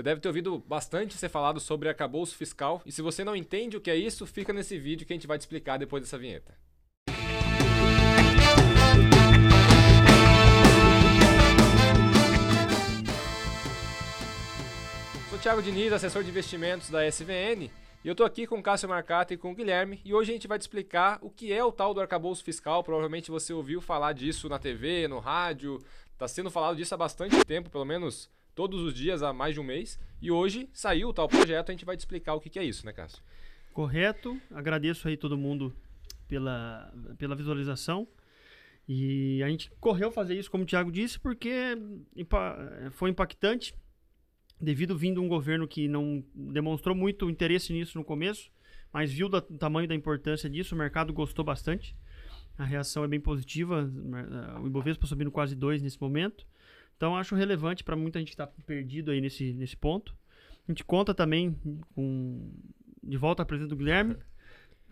Você deve ter ouvido bastante ser falado sobre arcabouço fiscal. E se você não entende o que é isso, fica nesse vídeo que a gente vai te explicar depois dessa vinheta. Sou Thiago Diniz, assessor de investimentos da SVN. E eu tô aqui com o Cássio Marcata e com o Guilherme, e hoje a gente vai te explicar o que é o tal do arcabouço fiscal. Provavelmente você ouviu falar disso na TV, no rádio, tá sendo falado disso há bastante tempo, pelo menos todos os dias há mais de um mês. E hoje saiu o tal projeto, a gente vai te explicar o que, que é isso, né, Cássio? Correto. Agradeço aí todo mundo pela, pela visualização. E a gente correu fazer isso, como o Thiago disse, porque foi impactante devido vindo um governo que não demonstrou muito interesse nisso no começo, mas viu o tamanho da importância disso, o mercado gostou bastante. A reação é bem positiva, o Ibovespa subindo quase 2 nesse momento. Então acho relevante para muita gente que está perdido aí nesse, nesse ponto. A gente conta também com de volta a presença do Guilherme.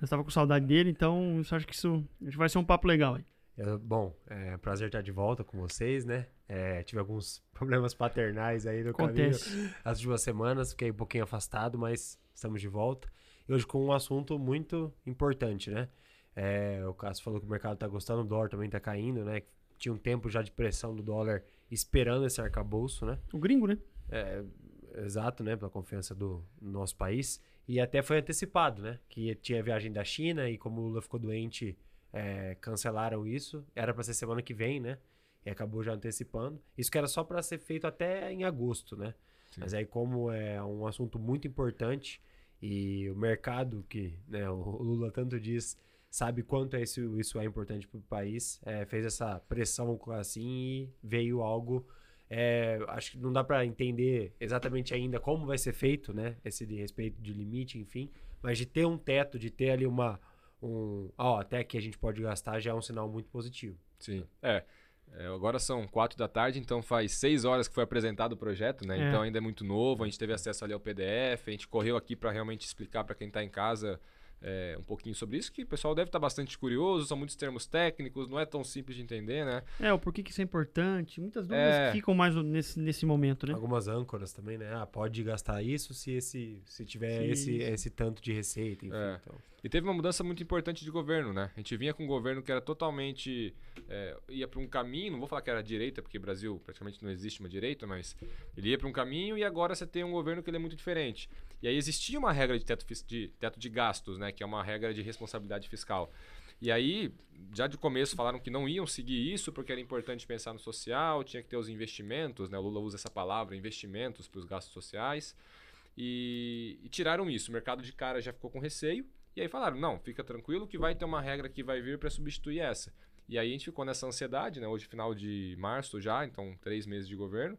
Eu estava com saudade dele, então eu acho que isso vai ser um papo legal aí. É, bom, é um prazer estar de volta com vocês, né? É, tive alguns problemas paternais aí no Acontece. caminho. As últimas semanas, fiquei um pouquinho afastado, mas estamos de volta. E hoje com um assunto muito importante, né? É, o Cássio falou que o mercado está gostando, o dólar também está caindo, né? Tinha um tempo já de pressão do dólar esperando esse arcabouço, né? O gringo, né? É, exato, né? Pela confiança do nosso país. E até foi antecipado, né? Que tinha viagem da China e como o Lula ficou doente é, cancelaram isso. Era para ser semana que vem, né? E acabou já antecipando. Isso que era só para ser feito até em agosto, né? Sim. Mas aí, como é um assunto muito importante e o mercado que né, o Lula tanto diz sabe quanto é isso, isso é importante para o país, é, fez essa pressão assim e veio algo. É, acho que não dá para entender exatamente ainda como vai ser feito, né? Esse de respeito de limite, enfim, mas de ter um teto, de ter ali uma, um. Ó, até que a gente pode gastar já é um sinal muito positivo. Sim. É. é agora são quatro da tarde, então faz seis horas que foi apresentado o projeto, né? É. Então ainda é muito novo, a gente teve acesso ali ao PDF, a gente correu aqui para realmente explicar para quem está em casa é, um pouquinho sobre isso, que o pessoal deve estar bastante curioso, são muitos termos técnicos, não é tão simples de entender, né? É, o porquê que isso é importante, muitas dúvidas é... ficam mais nesse, nesse momento, né? Algumas âncoras também, né? Ah, pode gastar isso se esse se tiver esse, esse tanto de receita, enfim. É. Então. E teve uma mudança muito importante de governo, né? A gente vinha com um governo que era totalmente. É, ia para um caminho, não vou falar que era direita, porque Brasil praticamente não existe uma direita, mas ele ia para um caminho e agora você tem um governo que ele é muito diferente. E aí existia uma regra de teto de, teto de gastos, né? Que é uma regra de responsabilidade fiscal. E aí, já de começo, falaram que não iam seguir isso porque era importante pensar no social, tinha que ter os investimentos, né? O Lula usa essa palavra, investimentos para os gastos sociais. E, e tiraram isso. O mercado de cara já ficou com receio. E aí falaram: não, fica tranquilo que vai ter uma regra que vai vir para substituir essa. E aí a gente ficou nessa ansiedade, né? Hoje, final de março já, então três meses de governo,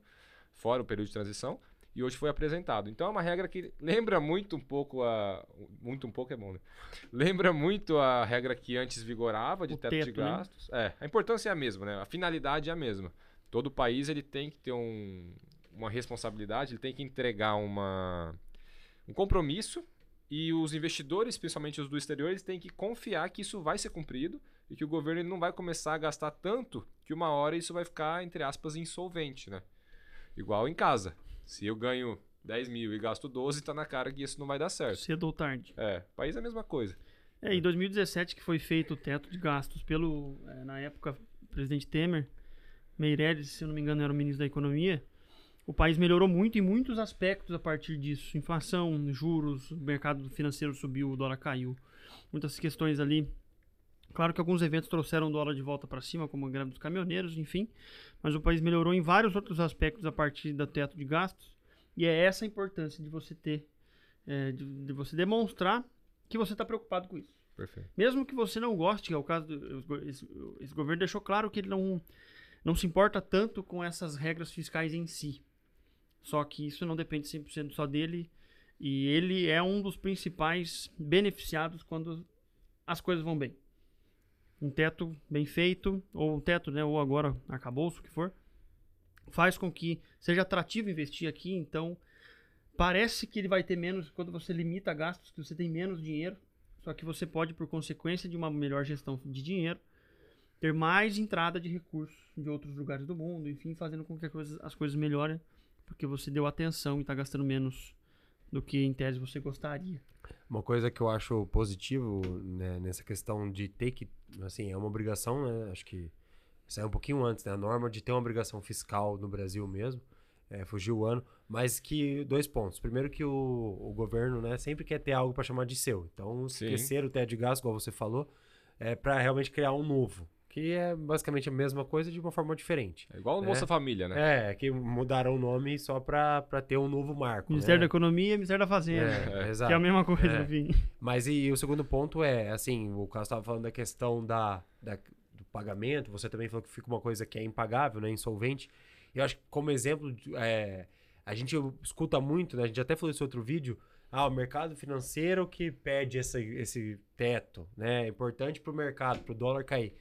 fora o período de transição. E hoje foi apresentado. Então é uma regra que lembra muito um pouco a. Muito um pouco é bom, né? Lembra muito a regra que antes vigorava de teto, teto, de né? gastos. Né? É, a importância é a mesma, né? A finalidade é a mesma. Todo país ele tem que ter um, uma responsabilidade, ele tem que entregar uma, um compromisso e os investidores, principalmente os do exterior, eles têm que confiar que isso vai ser cumprido e que o governo não vai começar a gastar tanto que uma hora isso vai ficar, entre aspas, insolvente, né? Igual em casa. Se eu ganho 10 mil e gasto 12, tá na cara que isso não vai dar certo. Cedo ou tarde. É, país é a mesma coisa. É, em 2017 que foi feito o teto de gastos pelo, é, na época, presidente Temer, Meirelles, se eu não me engano, era o ministro da Economia, o país melhorou muito em muitos aspectos a partir disso. Inflação, juros, o mercado financeiro subiu, o dólar caiu. Muitas questões ali. Claro que alguns eventos trouxeram o dólar de volta para cima, como a greve dos caminhoneiros, enfim. Mas o país melhorou em vários outros aspectos a partir do teto de gastos. E é essa a importância de você ter, é, de, de, você demonstrar que você está preocupado com isso. Perfeito. Mesmo que você não goste, que é o caso do, esse, esse governo deixou claro que ele não, não se importa tanto com essas regras fiscais em si. Só que isso não depende 100% só dele. E ele é um dos principais beneficiados quando as coisas vão bem. Um teto bem feito, ou um teto, né, ou agora acabou, o que for, faz com que seja atrativo investir aqui. Então, parece que ele vai ter menos quando você limita gastos, que você tem menos dinheiro. Só que você pode, por consequência de uma melhor gestão de dinheiro, ter mais entrada de recursos de outros lugares do mundo, enfim, fazendo com que as coisas melhorem porque você deu atenção e está gastando menos do que em tese você gostaria. Uma coisa que eu acho positivo né, nessa questão de ter que, assim, é uma obrigação, né? Acho que saiu um pouquinho antes, né? A norma de ter uma obrigação fiscal no Brasil mesmo, é, fugiu o ano, mas que dois pontos. Primeiro que o, o governo, né, sempre quer ter algo para chamar de seu. Então, esquecer o teto de gasto, igual você falou, é para realmente criar um novo. Que é basicamente a mesma coisa de uma forma diferente. É igual o né? Bolsa Família, né? É, que mudaram o nome só para ter um novo marco. Ministério né? da Economia e Ministério da Fazenda. É, Que exato. é a mesma coisa, É. enfim. Mas e, o segundo ponto é, assim, o Carlos estava falando da questão da, da- do pagamento, você também falou que fica uma coisa que é impagável, né, insolvente. E eu acho que como exemplo, é, a gente escuta muito, né, a gente até falou isso em outro vídeo, ah, o mercado financeiro que pede esse, esse teto, né, é importante para o mercado, para o dólar cair.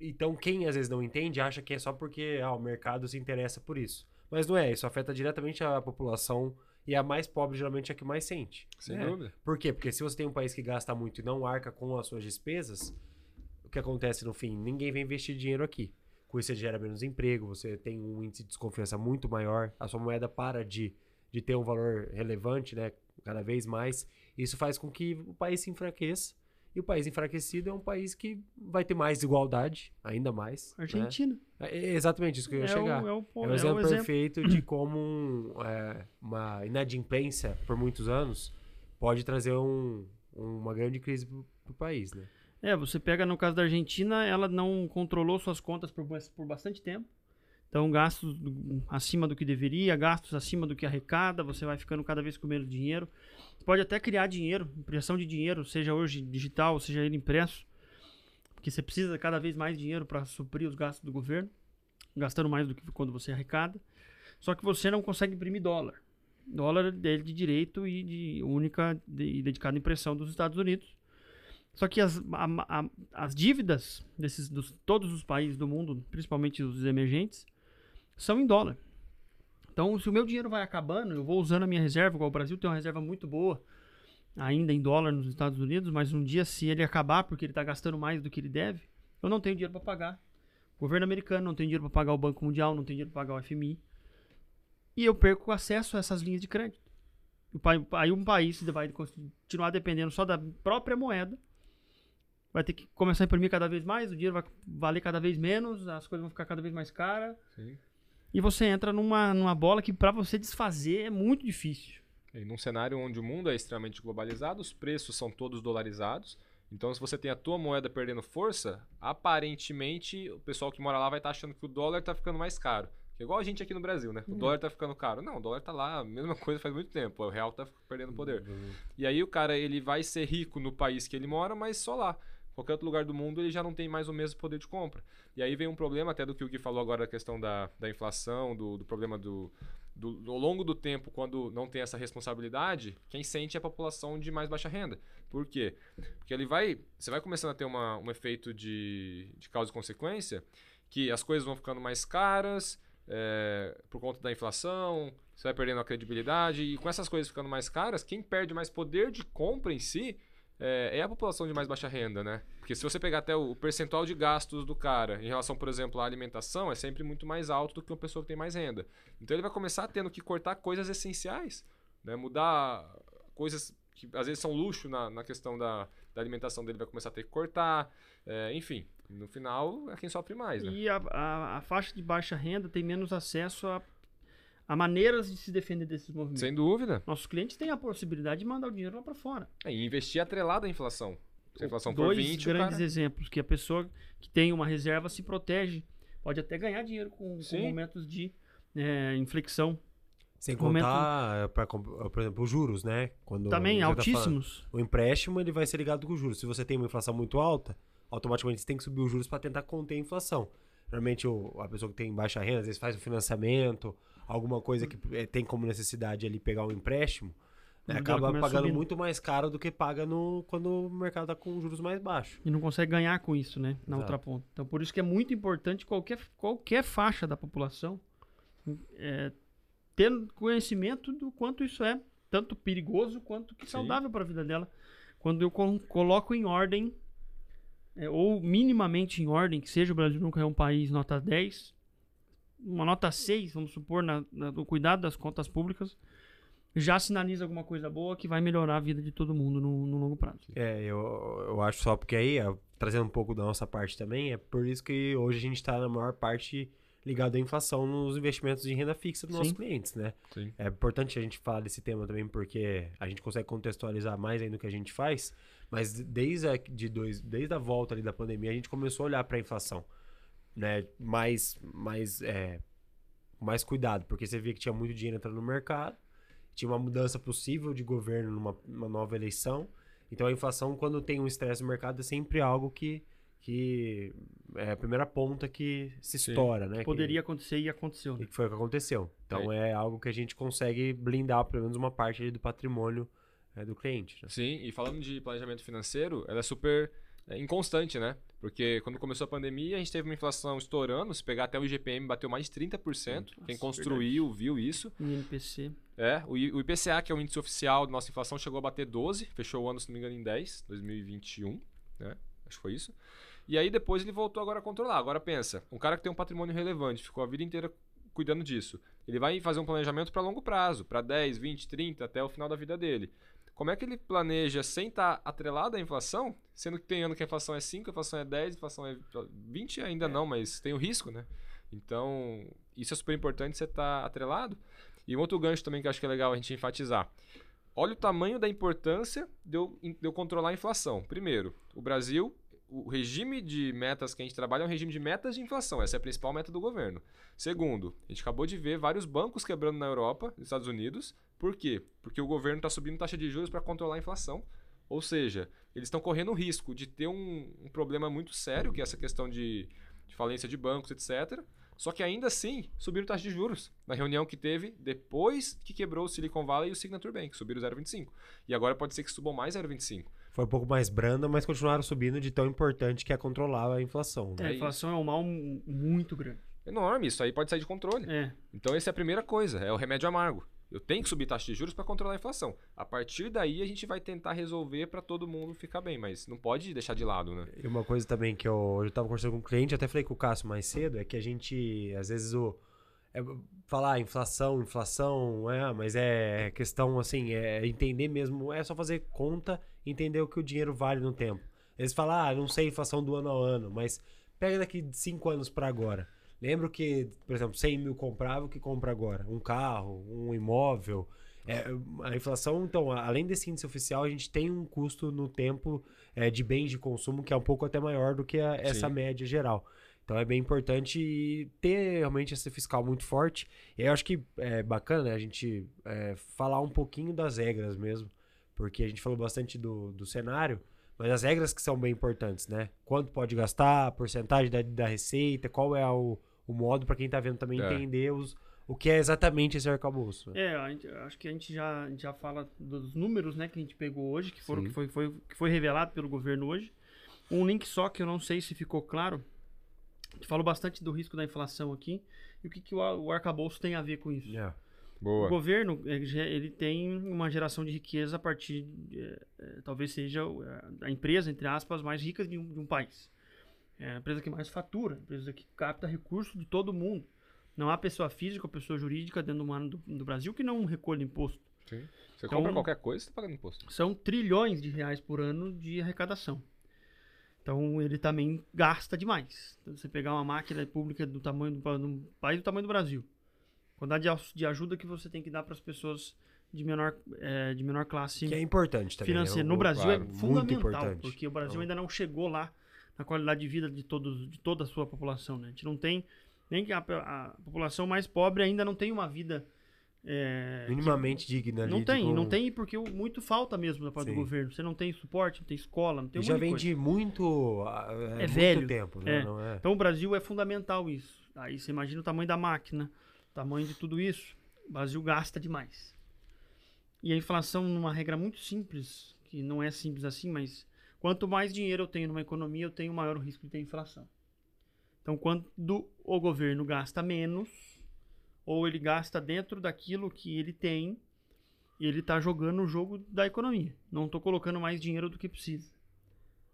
Então, quem às vezes não entende, acha que é só porque ah, o mercado se interessa por isso. Mas não é, isso afeta diretamente a população e a mais pobre geralmente é a que mais sente. Sem né? dúvida. Por quê? Porque se você tem um país que gasta muito e não arca com as suas despesas, o que acontece no fim? Ninguém vem investir dinheiro aqui. Com isso você gera menos emprego, você tem um índice de desconfiança muito maior, a sua moeda para de, de ter um valor relevante, né? Cada vez mais. Isso faz com que o país se enfraqueça. E o país enfraquecido é um país que vai ter mais desigualdade, ainda mais. né? Argentina. É é exatamente isso que eu ia é, chegar. o, é, o, É é um o exemplo exemplo. perfeito de como um, é, uma inadimplência por muitos anos pode trazer um- uma grande crise pro, pro país, né? É, você pega no caso da Argentina, ela não controlou suas contas por, por bastante tempo. Então, gastos acima do que deveria, gastos acima do que arrecada, você vai ficando cada vez com menos dinheiro. Você pode até criar dinheiro, impressão de dinheiro, seja hoje digital, seja ele impresso, porque você precisa cada vez mais dinheiro para suprir os gastos do governo, gastando mais do que quando você arrecada. Só que você não consegue imprimir dólar. Dólar é de direito e de única e dedicado à impressão dos Estados Unidos. Só que as, a- a- as dívidas desses dos, todos os países do mundo, principalmente os emergentes, são em dólar. Então, se o meu dinheiro vai acabando, eu vou usando a minha reserva, igual o Brasil tem uma reserva muito boa, ainda em dólar nos Estados Unidos, mas um dia, se ele acabar porque ele está gastando mais do que ele deve, eu não tenho dinheiro para pagar. O governo americano não tem dinheiro para pagar o Banco Mundial, não tem dinheiro para pagar o FMI. E eu perco acesso a essas linhas de crédito. Aí um país vai continuar dependendo só da própria moeda, vai ter que começar a imprimir cada vez mais, o dinheiro vai valer cada vez menos, as coisas vão ficar cada vez mais caras. Sim. E você entra numa, numa bola que para você desfazer é muito difícil. E num cenário onde o mundo é extremamente globalizado, os preços são todos dolarizados. Então, se você tem a tua moeda perdendo força, aparentemente o pessoal que mora lá vai estar achando que o dólar está ficando mais caro. Que é igual a gente aqui no Brasil, né? O dólar está ficando caro. Não, o dólar está lá, a mesma coisa faz muito tempo. O real está perdendo poder. E aí o cara ele vai ser rico no país que ele mora, mas só lá. Qualquer outro lugar do mundo ele já não tem mais o mesmo poder de compra. E aí vem um problema até do que o Gui falou agora, a questão da, da inflação, do, do problema do, do, do- ao longo do tempo, quando não tem essa responsabilidade, quem sente é a população de mais baixa renda. Por quê? Porque ele vai. Você vai começando a ter uma, um efeito de, de causa e consequência, que as coisas vão ficando mais caras é, por conta da inflação, você vai perdendo a credibilidade, e com essas coisas ficando mais caras, quem perde mais poder de compra em si é, é a população de mais baixa renda, né? Porque se você pegar até o percentual de gastos do cara em relação, por exemplo, à alimentação, é sempre muito mais alto do que uma pessoa que tem mais renda. Então ele vai começar tendo que cortar coisas essenciais, né? Mudar coisas que às vezes são luxo na, na questão da, da alimentação dele, vai começar a ter que cortar, é, enfim. No final é quem sofre mais, né? E a, a, a faixa de baixa renda tem menos acesso a, a maneiras de se defender desses movimentos. Sem dúvida. Nossos clientes têm a possibilidade de mandar o dinheiro lá para fora. É, e investir atrelado à inflação. Se a inflação for Dois 20, o grandes cara... exemplos que a pessoa que tem uma reserva se protege, pode até ganhar dinheiro com, com momentos de é, inflexão. Sem contar, é, pra comp- por exemplo, os juros, né? Quando Também você tá falando- altíssimos. o empréstimo ele vai ser ligado com os juros. Se você tem uma inflação muito alta, automaticamente você tem que subir os juros para tentar conter a inflação. Normalmente o- a pessoa que tem baixa renda, às vezes faz um financiamento, alguma coisa que eh, tem como necessidade ali pegar um empréstimo, né, acaba pagando subindo. muito mais caro do que paga no, quando o mercado está com juros mais baixos. E não consegue ganhar com isso, né? Na Exato. outra ponta. Então, por isso que é muito importante qualquer, qualquer faixa da população é, ter conhecimento do quanto isso é tanto perigoso quanto que saudável para a vida dela. Quando eu col- coloco em ordem, é, ou minimamente em ordem, que seja o Brasil nunca é um país nota 10, uma nota 6, vamos supor, na, na- no cuidado das contas públicas, já sinaliza alguma coisa boa que vai melhorar a vida de todo mundo no, no longo prazo. É, eu, eu acho só porque aí, ó, trazendo um pouco da nossa parte também, é por isso que hoje a gente está na maior parte ligado à inflação nos investimentos de renda fixa dos nossos Sim. clientes, né? Sim. É importante a gente falar desse tema também porque a gente consegue contextualizar mais ainda o que a gente faz, mas desde a, de dois, desde a volta ali da pandemia a gente começou a olhar para a inflação, né? Mais, mais, é, mais cuidado, porque você via que tinha muito dinheiro entrando no mercado, tinha uma mudança possível de governo numa, numa nova eleição, então a inflação quando tem um estresse no mercado é sempre algo que que é a primeira ponta que se Sim. estoura, né? Que- Poderia acontecer e aconteceu. e Né? que foi o que aconteceu. Então é algo que a gente consegue blindar pelo menos uma parte do patrimônio é, do cliente. né? Sim, e falando de planejamento financeiro, ela é super é, inconstante, né? Porque quando começou a pandemia, a gente teve uma inflação estourando. Se pegar até o IGPM, bateu mais de 30%. Quem Nossa, construiu viu isso. No INPC. É, o, I- o IPCA, que é o índice oficial da nossa inflação, chegou a bater 12, fechou o ano, se não me engano, em 10, 2021, né? Acho que foi isso. E aí depois ele voltou agora a controlar. Agora pensa, um cara que tem um patrimônio relevante, ficou a vida inteira cuidando disso. Ele vai fazer um planejamento para longo prazo, para 10, 20, 30, até o final da vida dele. Como é que ele planeja sem estar atrelado à inflação, sendo que tem ano que a inflação é 5, a inflação é 10, a inflação é 20 ainda não, mas tem o risco, né? Então, isso é super importante você estar atrelado. E um outro gancho também que eu acho que é legal a gente enfatizar. Olha o tamanho da importância de eu, de eu controlar a inflação. Primeiro, o Brasil, o regime de metas que a gente trabalha é um regime de metas de inflação. Essa é a principal meta do governo. Segundo, a gente acabou de ver vários bancos quebrando na Europa, nos Estados Unidos. Por quê? Porque o governo está subindo taxa de juros para controlar a inflação. Ou seja, eles estão correndo o risco de ter um, um problema muito sério, que é essa questão de, de falência de bancos, etc. Só que ainda assim, subiram taxa de juros. Na reunião que teve depois que quebrou o Silicon Valley e o Signature Bank, subiram 0,25. E agora pode ser que subam mais 0,25. Foi um pouco mais branda, mas continuaram subindo de tão importante que é controlar a inflação. É, Né? a inflação é um mal mu- muito grande. Enorme, isso aí pode sair de controle. É. Então essa é a primeira coisa, é o remédio amargo. Eu tenho que subir taxa de juros para controlar a inflação. A partir daí a gente vai tentar resolver para todo mundo ficar bem, mas não pode deixar de lado, né? E uma coisa também que eu, hoje eu tava conversando com um cliente, até falei com o Cássio mais cedo, é que a gente, às vezes, o. É, falar ah, inflação, inflação, é, mas é questão assim, é entender mesmo, é só fazer conta entender o que o dinheiro vale no tempo. Eles falam, ah, não sei a inflação do ano ao ano, mas pega daqui de cinco anos para agora. Lembro que, por exemplo, 100 mil comprava o que compra agora? Um carro, um imóvel. É, a inflação, então, a- além desse índice oficial, a gente tem um custo no tempo é, de bens de consumo que é um pouco até maior do que a- essa média geral. Então é bem importante ter realmente esse fiscal muito forte. E eu acho que é bacana né, a gente é, falar um pouquinho das regras mesmo, porque a gente falou bastante do, do cenário, mas as regras que são bem importantes, né? Quanto pode gastar, a porcentagem da, da receita, qual é o, o modo para quem está vendo também É. entender os, o que é exatamente esse arcabouço. É, a gente- acho que a gente já, já fala dos números, né, que a gente pegou hoje, que foram Sim. que foi, foi, que foi revelado pelo governo hoje. Um link só que eu não sei se ficou claro. A gente falou bastante do risco da inflação aqui e o que, que o, o arcabouço tem a ver com isso. É. O Boa. governo ele, tem uma geração de riqueza a partir, eh, eh, talvez seja eh, a empresa, entre aspas, mais rica de um, de um país. É a empresa que mais fatura, a empresa que capta recursos de todo mundo. Não há pessoa física ou pessoa jurídica dentro do, do, do Brasil que não recolhe imposto. Sim. Você Então- compra qualquer coisa, você tá pagando imposto. São trilhões de reais por ano de arrecadação. Então ele também gasta demais. Então, você pegar uma máquina pública do tamanho do, do país do tamanho do Brasil, quantidade de, ajuda que você tem que dar para as pessoas de menor, eh, de menor classe Que é importante também. financeira. né? No O- Brasil claro, é fundamental, porque o Brasil Então- ainda não chegou lá na qualidade de vida de, todos, de toda a sua população. Né? A gente não tem, nem que a, a população mais pobre ainda não tem uma vida. que- minimamente digna ali. não tem, com- não tem porque muito falta mesmo da parte do Sim. governo. Você não tem suporte, não tem escola, não tem E já vem coisa. de muito, ah, é, muito velho. tempo, né? É. Não é? Então o Brasil é fundamental isso. Aí você imagina o tamanho da máquina, tamanho de tudo isso. O Brasil gasta demais. E a inflação, numa regra muito simples, que não é simples assim, mas quanto mais dinheiro eu tenho numa economia, eu tenho maior o risco de ter inflação. Então, quando o governo gasta menos, ou ele gasta dentro daquilo que ele tem, ele está jogando o jogo da economia. Não estou colocando mais dinheiro do que precisa.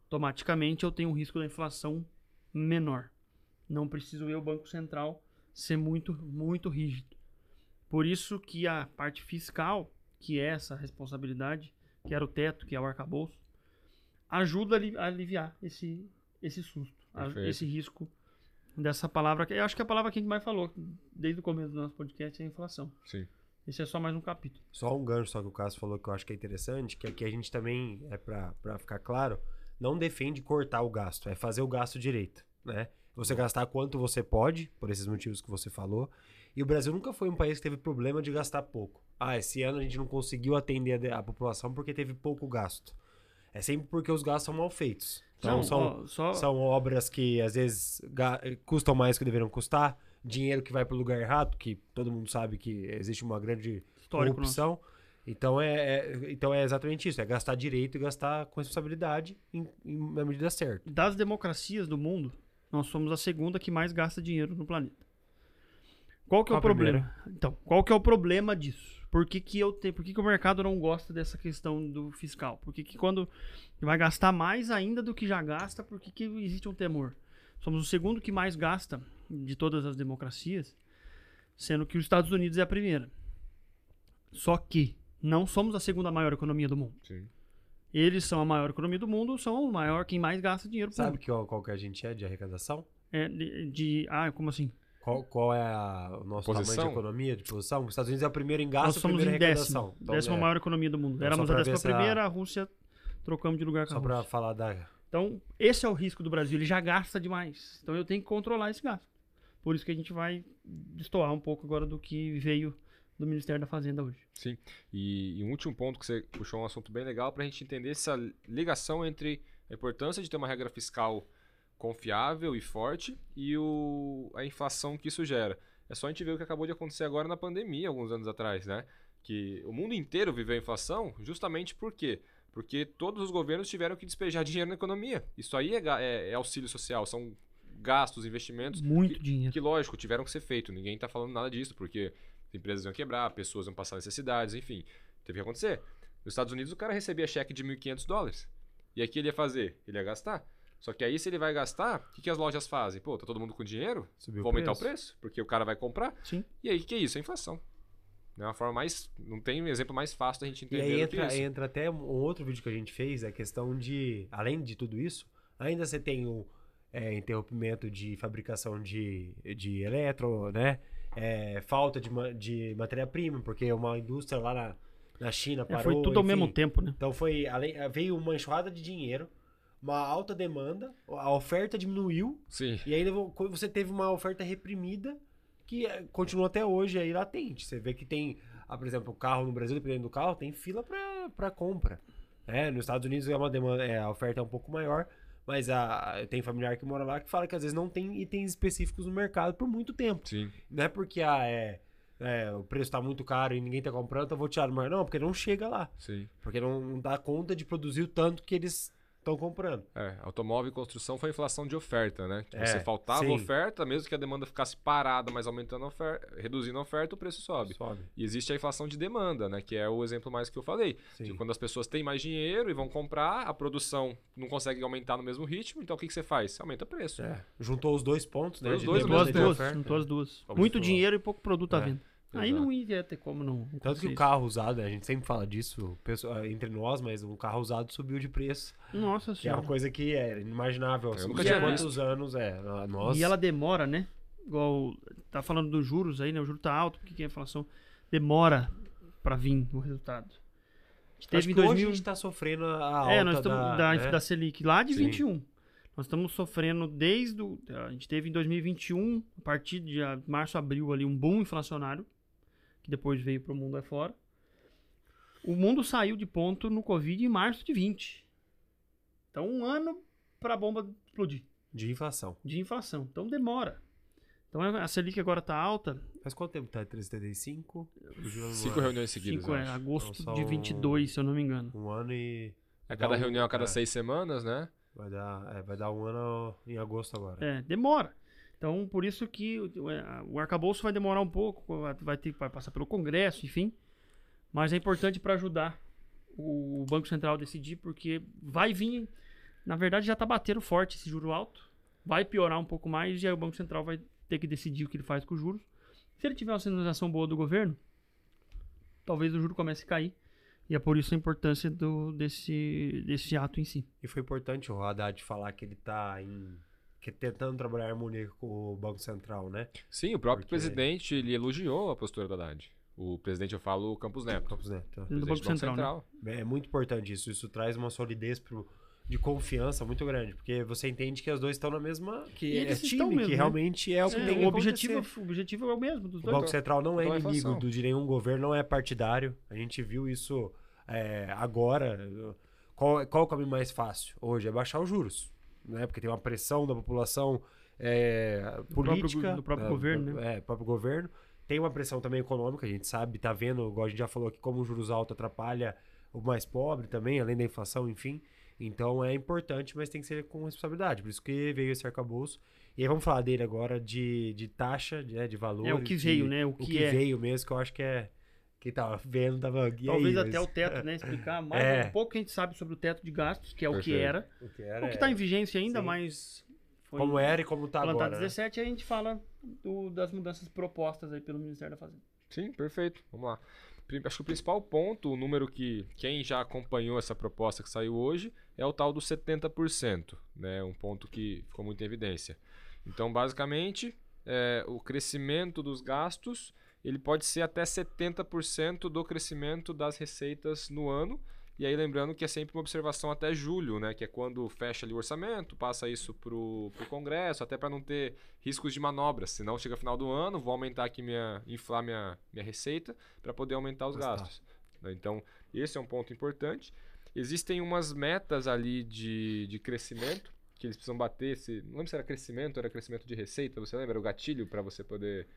Automaticamente eu tenho um risco da inflação menor. Não preciso eu, Banco Central, ser muito, muito rígido. Por isso que a parte fiscal, que é essa responsabilidade, que era o teto, que é o arcabouço, ajuda a ali- a aliviar esse, esse susto, Perfeito. esse risco dessa palavra. que Eu acho que é a palavra que a gente mais falou desde o começo do nosso podcast é a inflação. Sim. Esse é só mais um capítulo. Só um gancho só que o Cássio falou que eu acho que é interessante, que aqui a gente também, é pra, pra ficar claro, não defende cortar o gasto, é fazer o gasto direito, né? Você gastar quanto você pode, por esses motivos que você falou. E o Brasil nunca foi um país que teve problema de gastar pouco. Ah, esse ano a gente não conseguiu atender a a, população porque teve pouco gasto. É sempre porque os gastos são mal feitos. Então Não, são, ó, só são obras que às vezes custam mais do que deveriam custar, dinheiro que vai para o lugar errado, que todo mundo sabe que existe uma grande histórico nosso. corrupção. Então é, é- então é exatamente isso, é gastar direito e gastar com responsabilidade em, em- na medida certa. Das democracias do mundo, nós somos a segunda que mais gasta dinheiro no planeta. Qual que é o a problema? Então, qual que é o problema disso? Por que, que eu te, por que, que o mercado não gosta dessa questão do fiscal? Por que, que quando vai gastar mais ainda do que já gasta, por que, que existe um temor? Somos o segundo que mais gasta de todas as democracias, sendo que os Estados Unidos é a primeira. Só que não somos a segunda maior economia do mundo. Sim. Eles são a maior economia do mundo, são o maior quem mais gasta dinheiro Sabe público. que, qual que a gente é de arrecadação? É, de, de- ah, como assim? Qual, qual é a- o nosso tamanho Posição? de economia, de posição? Os Estados Unidos é o primeiro em Nós gasto e o somos primeiro em décimo. Então, décima é, maior economia do mundo. Então, Éramos só a décima se a- primeira, a Rússia trocamos de lugar com a Só pra Rússia. falar da... Então, esse é o risco do Brasil. Ele já gasta demais. Então, eu tenho que controlar esse gasto. Por isso que a gente vai destoar um pouco agora do que veio do Ministério da Fazenda hoje. Sim. E, e um último ponto que você puxou um assunto bem legal para a gente entender essa ligação entre a importância de ter uma regra fiscal confiável e forte e o, a inflação que isso gera. É só a gente ver o que acabou de acontecer agora na pandemia, alguns anos atrás, né? Que o mundo inteiro viveu a inflação justamente por quê? Porque todos os governos tiveram que despejar dinheiro na economia. Isso aí é, é- é auxílio social, são gastos, investimentos Muito dinheiro. que, lógico, tiveram que ser feitos. Ninguém tá falando nada disso, porque empresas iam quebrar, pessoas iam passar necessidades, enfim. Teve que acontecer. Nos Estados Unidos, o cara recebia cheque de 1.500 dólares. E aqui ele ia fazer? Ele ia gastar. Só que aí, se ele vai gastar, o que, que as lojas fazem? Pô, tá todo mundo com dinheiro? Subiu Vou aumentar o preço, porque o cara vai comprar. Sim. E aí, o que é isso? É inflação. É uma forma mais. Não tem um exemplo mais fácil da gente E entender aí do entra, entra até um outro vídeo que a gente fez, a questão de, além de tudo isso, ainda você tem o é, interrompimento de fabricação de, de eletro, né? É, falta de, de matéria-prima, porque uma indústria lá na, na China É, parou. foi tudo ao enfim. mesmo tempo, né? Então foi, além, veio uma enxurrada de dinheiro, uma alta demanda, a oferta diminuiu, Sim. e ainda vo- você teve uma oferta reprimida que eh, continua até hoje aí latente. Você vê que tem, ah, por exemplo, o carro no Brasil, dependendo do carro, tem fila para compra. É, nos Estados Unidos é uma demanda, é, a oferta é um pouco maior, mas a, tem familiar que mora lá que fala que às vezes não tem itens específicos no mercado por muito tempo. Sim. Não é porque ah, é, é, o preço tá muito caro e ninguém tá comprando, então eu vou tirar do mercado. Não, porque não chega lá. Sim. Porque não, não dá conta de produzir o tanto que eles estão comprando. É, automóvel e construção foi inflação de oferta, né? Que É, você faltava sim. oferta, mesmo que a demanda ficasse parada, mas aumentando a oferta, reduzindo a oferta, o preço sobe. Sobe. E existe a inflação de demanda, né? Que é o exemplo mais que eu falei. Sim. De quando as pessoas têm mais dinheiro e vão comprar, a produção não consegue aumentar no mesmo ritmo, então o que, que você faz? Você aumenta o preço. É, juntou os dois pontos, né? Os de dois Juntou demanda as e de duas, oferta. juntou as duas. Vamos Muito falar. dinheiro e pouco produto à É, venda. Aí exato. não ia ter como não. não Tanto que o isso. carro usado, a gente sempre fala disso pessoa- entre nós, mas um carro usado subiu de preço. Nossa Que é senhora. uma coisa que é inimaginável. Eu Assim, nunca tinha quantos anos é? Nós. E ela demora, né? Igual tá falando dos juros aí, né? O juro tá alto, o que que é a inflação? Demora pra vir o resultado. A gente Acho teve em que hoje 2000... a gente tá sofrendo a alta É, nós estamos da, da, né? da Selic lá de Sim. 21. Nós estamos sofrendo desde o, a gente teve em 2021, a partir de março, abril ali um boom inflacionário, que depois veio para o mundo afora. O mundo saiu de ponto no Covid em março de 20. Então um ano para a bomba explodir de inflação. de inflação. Então demora. Então a Selic agora está alta, Mas quanto tempo tá? 3,75? Cinco reuniões seguidas, cinco, é, agosto Então de são- 22, se eu não me engano. Um ano e. A cada um- reunião, a cada é. seis semanas, né? Vai dar, é, vai dar um ano em agosto agora. É, demora. Então, por isso que o, é, o arcabouço vai demorar um pouco, vai- ter vai passar pelo Congresso, enfim. Mas é importante para ajudar o, Banco Central a decidir, porque vai vir. Na verdade, já está batendo forte esse juro alto. Vai piorar um pouco mais e aí o Banco Central vai ter que decidir o que ele faz com os juros. Se ele tiver uma sinalização boa do governo, talvez o juro comece a cair. E é por isso a importância do, desse, desse ato em si. E foi importante o Haddad falar que ele tá em, que tentando trabalhar em harmonia com o Banco Central, né? Sim, o próprio Porque- presidente, ele elogiou a postura do Haddad. O presidente, eu falo, o Campos Neto. Campos Neto. tá. Do Banco Central, né? É muito importante isso. Isso traz uma solidez pro, de confiança muito grande. Porque você entende que os dois estão na mesma. Que E é eles time, mesmo, que né? realmente é o que É, tem o, objetivo, acontecer. o objetivo é o mesmo dos O dois. Banco Central não é Controlar a inimigo do, de nenhum governo, não é partidário. A gente viu isso é, agora. Qual, qual é o caminho mais fácil hoje? É baixar os juros. Né? Porque tem uma pressão da população é, Do próprio política. do próprio é, governo, É, próprio governo. Tem uma pressão também econômica, a gente sabe, tá vendo, igual a gente já falou aqui, como os juros altos atrapalha o mais pobre também, além da inflação, enfim. Então é importante, mas tem que ser com responsabilidade. Por isso que veio esse arcabouço. E aí vamos falar dele agora de, de taxa, de, né, de valor. É o que veio, né? O O que, que, é. veio mesmo, que eu acho que é. Quem tava vendo tava. e Talvez aí, até mas- o teto, né? Explicar mais É. um pouco que a gente sabe sobre o teto de gastos, que é o que era. O que era. O que está em vigência ainda, Sim. mas. Foi Como era e como tá agora. né? 17, aí a gente fala do- das mudanças propostas aí pelo Ministério da Fazenda. Sim, perfeito. Vamos lá. Acho que o principal ponto, o número que quem já acompanhou essa proposta que saiu hoje, é o tal dos 70%, né? Um ponto que ficou muito em evidência. Então, basicamente, é, o crescimento dos gastos ele pode ser até 70% do crescimento das receitas no ano. E aí, lembrando que é sempre uma observação até julho, né? Que é quando fecha ali o orçamento, passa isso para o Congresso, até para não ter riscos de manobras. Senão, chega final do ano, vou aumentar aqui minha. inflar minha, minha receita para poder aumentar os gastos. né? Então, esse é um ponto importante. Existem umas metas ali de, de crescimento que eles precisam bater. Se, não lembro se era crescimento, era crescimento de receita. Você lembra? Era o gatilho para você poder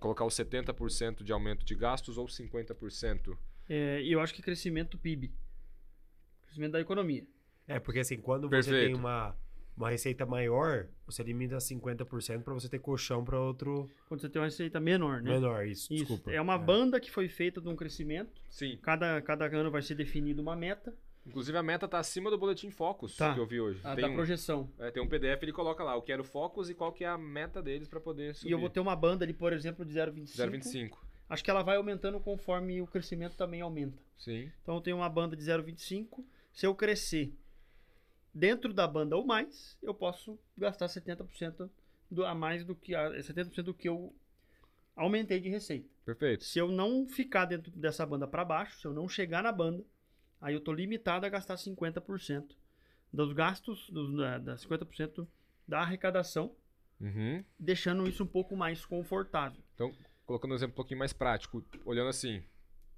colocar os 70% de aumento de gastos ou 50%. É, e eu acho que crescimento do PIB. Crescimento da economia. É, porque assim, quando você tem Perfeito. uma, uma receita maior, você limita 50% para você ter colchão para outro Quando você tem uma receita menor, né? menor. Isso, Isso. desculpa. É uma banda que foi feita de um crescimento. Sim. Cada, cada ano vai ser definido uma meta Inclusive a meta tá acima do boletim Focus Tá. que eu vi hoje. a tem, da um, projeção. é, tem um PDF, ele coloca lá o que era o Focus e qual que é a meta deles para poder subir. E eu vou ter uma banda ali, por exemplo, de 0,25. 0,25. Acho que ela vai aumentando conforme o crescimento também aumenta. Sim. Então eu tenho uma banda de 0,25. Se eu crescer dentro da banda ou mais, eu posso gastar 70% do, a mais do que a, 70% do que eu aumentei de receita. Perfeito. Se eu não ficar dentro dessa banda para baixo, se eu não chegar na banda, aí eu tô limitado a gastar 50% dos gastos, dos, da, da 50% da arrecadação, Uhum. deixando isso um pouco mais confortável. Então, colocando um exemplo um pouquinho mais prático, olhando assim,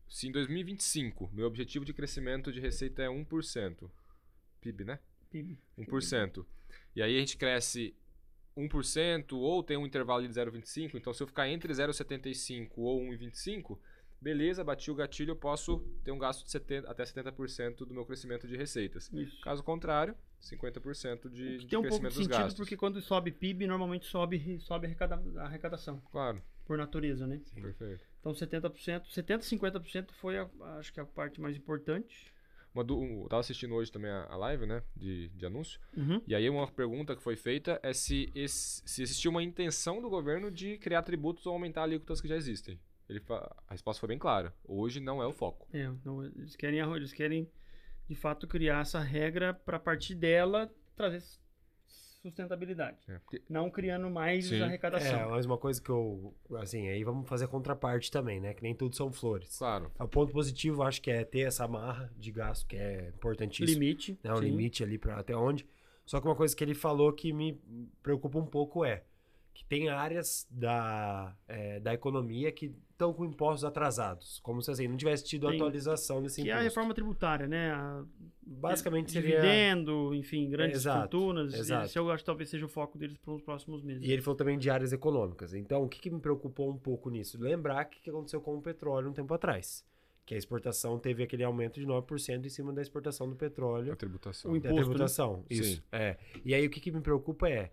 se em 2025 meu objetivo de crescimento de receita é 1%, PIB, né? PIB. 1%. E aí a gente cresce 1% ou tem um intervalo de 0,25, então se eu ficar entre 0,75 ou 1,25, beleza, bati o gatilho, eu posso ter um gasto de 70, até 70% do meu crescimento de receitas. Isso. Caso contrário, 50% de, Que de tem um pouco crescimento de dos sentido gastos. porque quando sobe PIB, normalmente sobe, sobe a arrecadação, Claro, por natureza, né? perfeito. Então 70%, 70, 50% foi a, acho que a parte mais importante. Uma um, eu tava assistindo hoje também a, a live, né, de, de anúncio, Uhum. E aí uma pergunta que foi feita é se, esse- se existia uma intenção do governo de criar tributos ou aumentar alíquotas que já existem. Ele fa- a resposta foi bem clara. Hoje não é o foco. É, então eles querem, eles querem de fato criar essa regra para partir dela trazer sustentabilidade, É, porque- não criando mais Sim. arrecadação. É, mas uma coisa que eu. Assim, aí vamos fazer a contraparte também, né? Que nem tudo são flores. claro, O ponto positivo, acho que é ter essa amarra de gasto, que é importantíssimo. Limite. né, um sim. limite ali para até onde. Só que uma coisa que ele falou que me preocupa um pouco é que tem áreas da, é, da economia que estão com impostos atrasados, como se assim, não tivesse tido Tem- atualização desse Que é a imposto. reforma tributária, né? A- Basicamente seria... dividendo, enfim, grandes Exato, fortunas. exato. Esse eu acho que talvez seja o foco deles para os próximos meses. E ele falou também de áreas econômicas. Então, o que, que me preocupou um pouco nisso? Lembrar que o que aconteceu com o petróleo um tempo atrás. Que a exportação teve aquele aumento de 9% em cima da exportação do petróleo. a tributação. O Da Imposto, né? tributação, isso. Sim. É. E aí o que, que me preocupa é.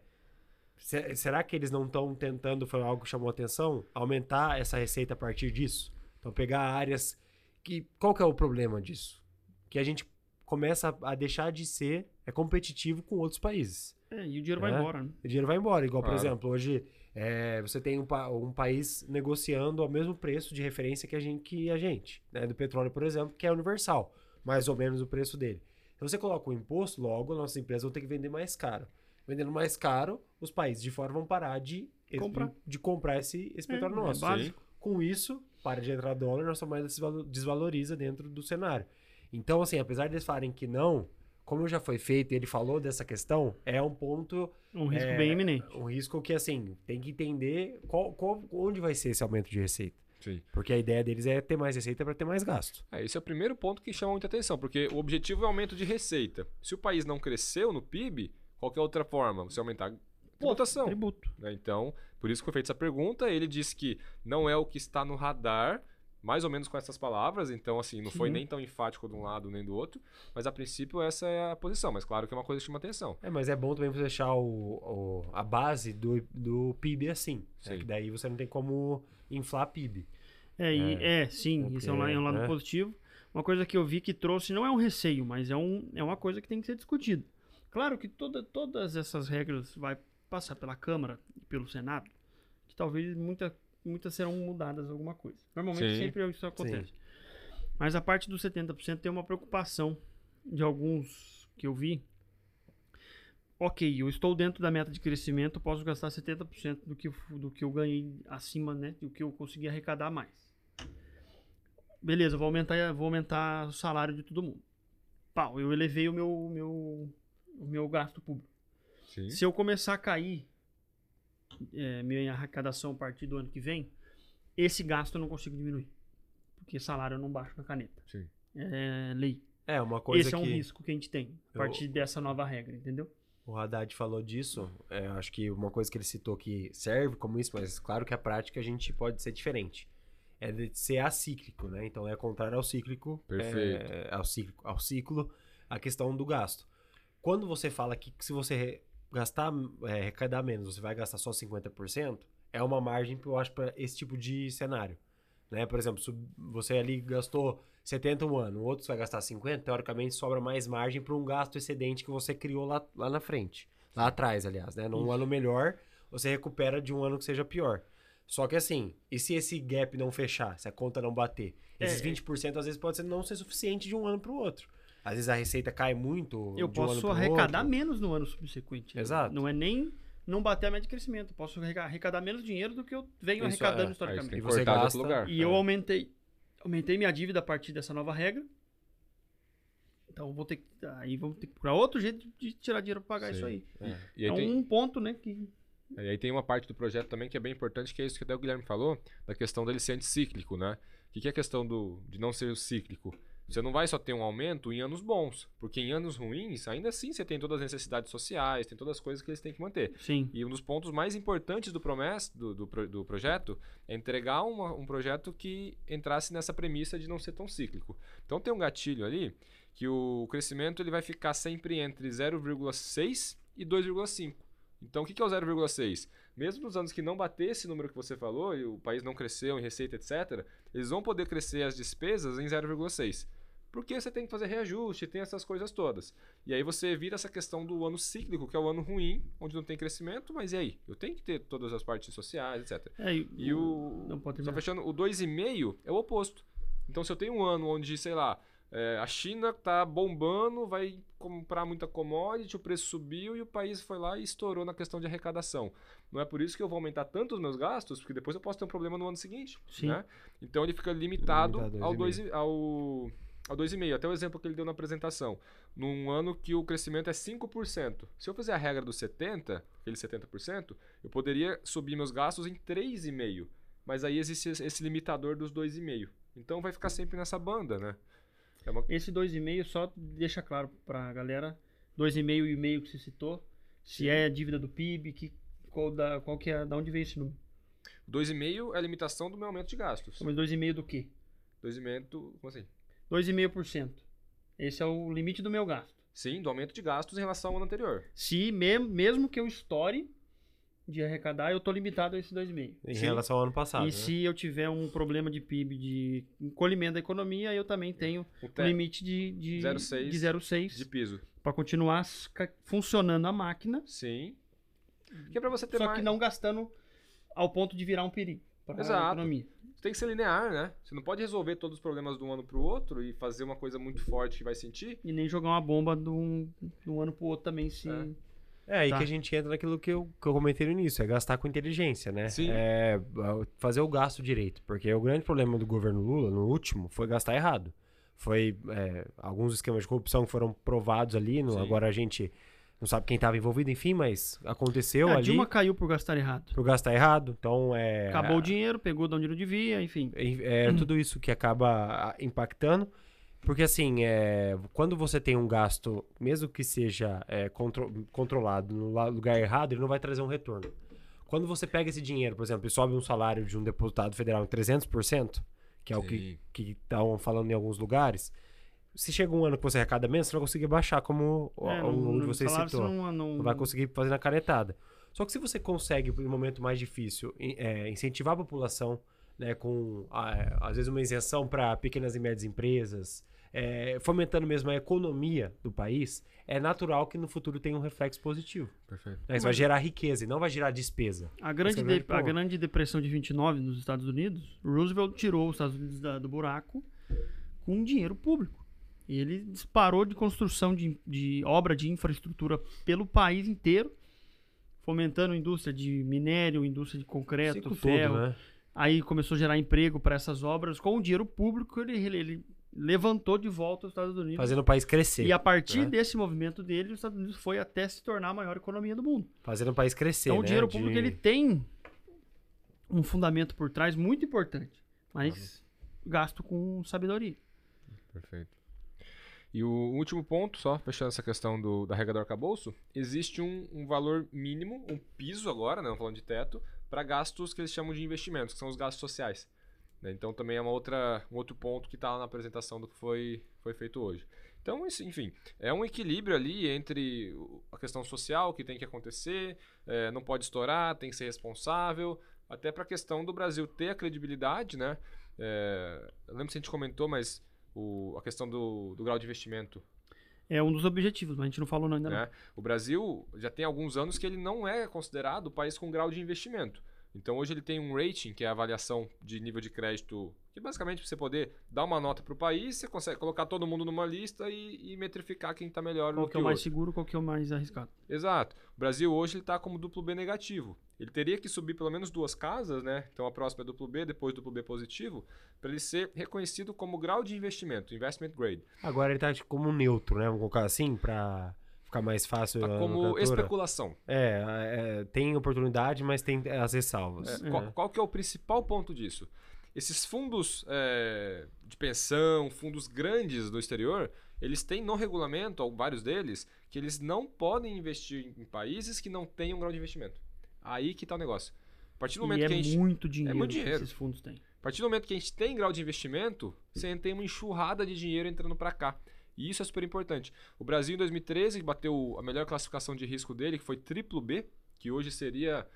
Se- será que eles não estão tentando, foi algo que chamou a atenção, aumentar essa receita a partir disso? Então pegar áreas que. Qual que é o problema disso? Que a gente começa a deixar de ser é competitivo com outros países. É, e o dinheiro vai É. embora, né? O dinheiro vai embora. Igual, por Claro. exemplo, hoje é, você tem um, pa- um país negociando ao mesmo preço de referência que a gente, que a gente né? do petróleo, por exemplo, que é universal, mais ou menos o preço dele. Então você coloca o imposto, logo nossas empresas vão ter que vender mais caro. Vendendo mais caro, os países de fora vão parar de Comprar. de comprar esse, esse petróleo É, é nosso. básico. Com isso, para de entrar dólar, nossa moeda se valo- desvaloriza dentro do cenário. Então, assim, apesar deles falarem que não, como já foi feito e ele falou dessa questão, é um ponto, Um risco É, bem iminente. um risco que, assim, tem que entender qual, qual- onde vai ser esse aumento de receita. Sim. Porque a ideia deles é ter mais receita para ter mais gasto. É, esse é o primeiro ponto que chama muita atenção, porque o objetivo é o aumento de receita. Se o país não cresceu no PIB, qual que é a outra forma? Você aumentar a tributação. Tributo. né? Então, por isso que foi feita essa pergunta. Ele disse que não é o que está no radar, mais ou menos com essas palavras. Então, assim, não foi nem tão enfático de um lado nem do outro. Mas, a princípio, essa é a posição. Mas, claro que é uma coisa que chama atenção. É, mas é bom também você deixar o, o- a base do, do PIB assim. né? Que daí você não tem como inflar PIB. É, e- é, sim, Porque, isso é um, é um lado né? positivo. Uma coisa que eu vi que trouxe não é um receio, mas é, um, é uma coisa que tem que ser discutida. Claro que toda, todas essas regras vai passar pela Câmara e pelo Senado, que talvez muita, muitas serão mudadas alguma coisa. Normalmente Sim. sempre isso acontece. Mas a parte dos 70% tem uma preocupação de alguns que eu vi. Ok, eu estou dentro da meta de crescimento, posso gastar 70% do que, eu- do que eu ganhei acima, né? Do que eu consegui arrecadar mais. Beleza, vou aumentar, vou aumentar o salário de todo mundo. Pau, eu elevei o meu, meu, o meu gasto público. Sim. Se eu começar a cair é, minha arrecadação a partir do ano que vem, esse gasto eu não consigo diminuir. Porque salário eu não baixo na caneta. Sim. É lei. É, uma coisa Esse é um que risco que a gente tem a Eu- partir dessa nova regra, entendeu? o Haddad falou disso. é, acho que uma coisa que ele citou que serve como isso, mas claro que a prática a gente pode ser diferente. É de ser acíclico, né? Então é contrário ao cíclico. Perfeito. é, ao, cíclico ao ciclo, a questão do gasto. Quando você fala que se você gastar, é, arrecadar menos, você vai gastar só 50%, é uma margem, eu acho, para esse tipo de cenário. Né? Por exemplo, se você ali gastou 70 um ano, o outro você vai gastar 50, teoricamente sobra mais margem para um gasto excedente que você criou lá, lá na frente. Lá atrás, aliás, né? Num Isso. ano melhor, você recupera de um ano que seja pior. Só que assim, e se esse gap não fechar, se a conta não bater? Esses É. 20% às vezes pode ser não ser suficiente de um ano para o outro. Às vezes a receita cai muito. Eu de um ano posso pro arrecadar outro. menos no ano subsequente. né? Exato. Não é nem não bater a meta de crescimento. Eu posso arreca- arrecadar menos dinheiro do que eu venho Isso, arrecadando é. Aí você historicamente. E você gasta- outro lugar. E eu É. aumentei, aumentei minha dívida a partir dessa nova regra. Então vou ter que, aí vamos ter que procurar outro jeito de tirar dinheiro para pagar Sim. isso aí. É aí tem, um ponto, né, que E aí tem uma parte do projeto também que é bem importante, que é isso que até o Guilherme falou, da questão dele ser anticíclico, né? O que, que é a questão do, de não ser cíclico? Você não vai só ter um aumento em anos bons, porque em anos ruins, ainda assim você tem todas as necessidades sociais, tem todas as coisas que eles têm que manter. sim. E um dos pontos mais importantes do promessa do, do, do projeto é entregar uma- um projeto que entrasse nessa premissa de não ser tão cíclico. Então tem um gatilho ali que o crescimento ele vai ficar sempre entre 0,6 e 2,5. Então o que que é o 0,6? Mesmo nos anos que não bater esse número que você falou e o país não cresceu em receita, etc., eles vão poder crescer as despesas em 0,6. Porque você tem que fazer reajuste, tem essas coisas todas. E aí você evita essa questão do ano cíclico, que é o ano ruim, onde não tem crescimento, mas e aí? Eu tenho que ter todas as partes sociais, etc. É, e, E o. Não pode Só fechando, o 2,5 é o oposto. Então, se eu tenho um ano onde, sei lá, é, a China tá bombando, vai comprar muita commodity, o preço subiu e o país foi lá e estourou na questão de arrecadação. Não é por isso que eu vou aumentar tanto os meus gastos, porque depois eu posso ter um problema no ano seguinte. Sim. Né? Então ele fica limitado Limitado ao 2,5. 2,5. Ao, ao 2,5. Até o exemplo que ele deu na apresentação. Num ano que o crescimento é 5%. Se eu fizer a regra dos 70%, aquele 70%, eu poderia subir meus gastos em 3,5%. Mas aí existe esse limitador dos 2,5%. Então vai ficar sempre nessa banda, né? É uma... Esse 2,5 só deixa claro pra galera, 2,5 e meio que você citou, se é a dívida do PIB, que, qual, da, qual que é, da onde vem esse número? 2,5% é a limitação do meu aumento de gastos. Mas 2,5 do quê? 2,5%, como assim? 2,5%. Esse é o limite do meu gasto. Sim, do aumento de gastos em relação ao ano anterior. Se me, mesmo que eu estoure de arrecadar, eu tô limitado a esse 2,5. Em Sim. relação ao ano passado. E né? se eu tiver um problema de PIB de encolhimento da economia, eu também tenho O te- limite de, de 0,6 de 0,6 de piso. para continuar funcionando a máquina, Sim. Que é pra você ter só mais... que não gastando ao ponto de virar um perigo para a Exato. economia. Tem que ser linear, né? Você não pode resolver todos os problemas de um ano pro outro e fazer uma coisa muito forte que vai sentir. E nem jogar uma bomba de um, de um ano pro outro também, se... É. É, aí Tá. que a gente entra naquilo que eu, que eu comentei no início, é gastar com inteligência, né? Sim. É fazer o gasto direito. Porque o grande problema do governo Lula, no último, foi gastar errado. Foi é, alguns esquemas de corrupção que foram provados ali, no- Sim. agora a gente não sabe quem estava envolvido, enfim, mas aconteceu É, a ali Dilma caiu por gastar errado. por gastar errado. Então é. Acabou o dinheiro, pegou de onde não devia, enfim. É, é tudo isso que acaba impactando. Porque, assim, é, quando você tem um gasto, mesmo que seja é, contro- controlado no lugar errado, ele não vai trazer um retorno. Quando você pega esse dinheiro, por exemplo, e sobe um salário de um depositado federal em 300%, que é o que Sim. que estão falando em alguns lugares, se chega um ano que você arrecada menos, você não vai conseguir baixar como o- É, o não- não- você citou. você não, não, Não vai conseguir fazer na canetada. Só que se você consegue, no momento mais difícil, é, incentivar a população, né, com às vezes uma isenção para pequenas e médias empresas, é, fomentando mesmo a economia do país, é natural que no futuro tenha um reflexo positivo. Perfeito. Né? Isso vai gerar riqueza e não vai gerar despesa. A grande, é o de- grande a grande depressão de 29 nos Estados Unidos, Roosevelt tirou os Estados Unidos da- do buraco com dinheiro público. E ele disparou de construção de, de obra de infraestrutura pelo país inteiro, fomentando indústria de minério, indústria de concreto, Ciclo ferro. todo, né? Aí começou a gerar emprego para essas obras. Com o dinheiro público, ele, ele- levantou de volta os Estados Unidos. Fazendo o país crescer. E a partir né? desse movimento dele, os Estados Unidos foi até se tornar a maior economia do mundo. Fazendo o país crescer, Então, o né? dinheiro De- público ele tem um fundamento por trás muito importante, mas gasto com sabedoria. Perfeito. E o último ponto, só fechando essa questão do, da regra do arcabouço, existe um, um valor mínimo, um piso agora, né, não falando de teto, para gastos que eles chamam de investimentos, que são os gastos sociais. né? Então também é uma outra, um outro ponto que está na apresentação do que foi, foi feito hoje. Então, enfim, é um equilíbrio ali entre a questão social que tem que acontecer, eh, não pode estourar, tem que ser responsável, até para a questão do Brasil ter a credibilidade, né? É, eu lembro se a gente comentou, mas o- a questão do, do grau de investimento. É um dos objetivos, mas a gente não falou não, ainda não. Né? O Brasil já tem alguns anos que ele não é considerado o país com grau de investimento. Então hoje ele tem um rating, que é a avaliação de nível de crédito, que basicamente para você poder dar uma nota para o país, você consegue colocar todo mundo numa lista e, e metrificar quem está melhor Qual no que que é o mais outro. seguro, qual que é o mais arriscado. Exato. O Brasil hoje ele está como duplo B negativo. Ele teria que subir pelo menos duas casas, né? Então a próxima é duplo B, depois duplo B positivo, para ele ser reconhecido como grau de investimento, investment grade. Agora ele tá tipo, como neutro, né? Vamos colocar assim, pra ficar mais fácil Tá a como especulação. É, é, tem oportunidade, mas tem as ressalvas. É, qual, qual que é o principal ponto disso? Esses fundos é, de pensão, fundos grandes do exterior, eles têm no regulamento, ou vários deles, que eles não podem investir em países que não tenham grau de investimento. Aí que tá o negócio. A partir do momento E é que a gente muito dinheiro, muito que dinheiro. esses fundos têm. A partir do momento que a gente tem grau de investimento, você tem uma enxurrada de dinheiro entrando para cá. E isso é super importante. O Brasil, em 2013, bateu a melhor classificação de risco dele, que foi triplo B, que hoje seria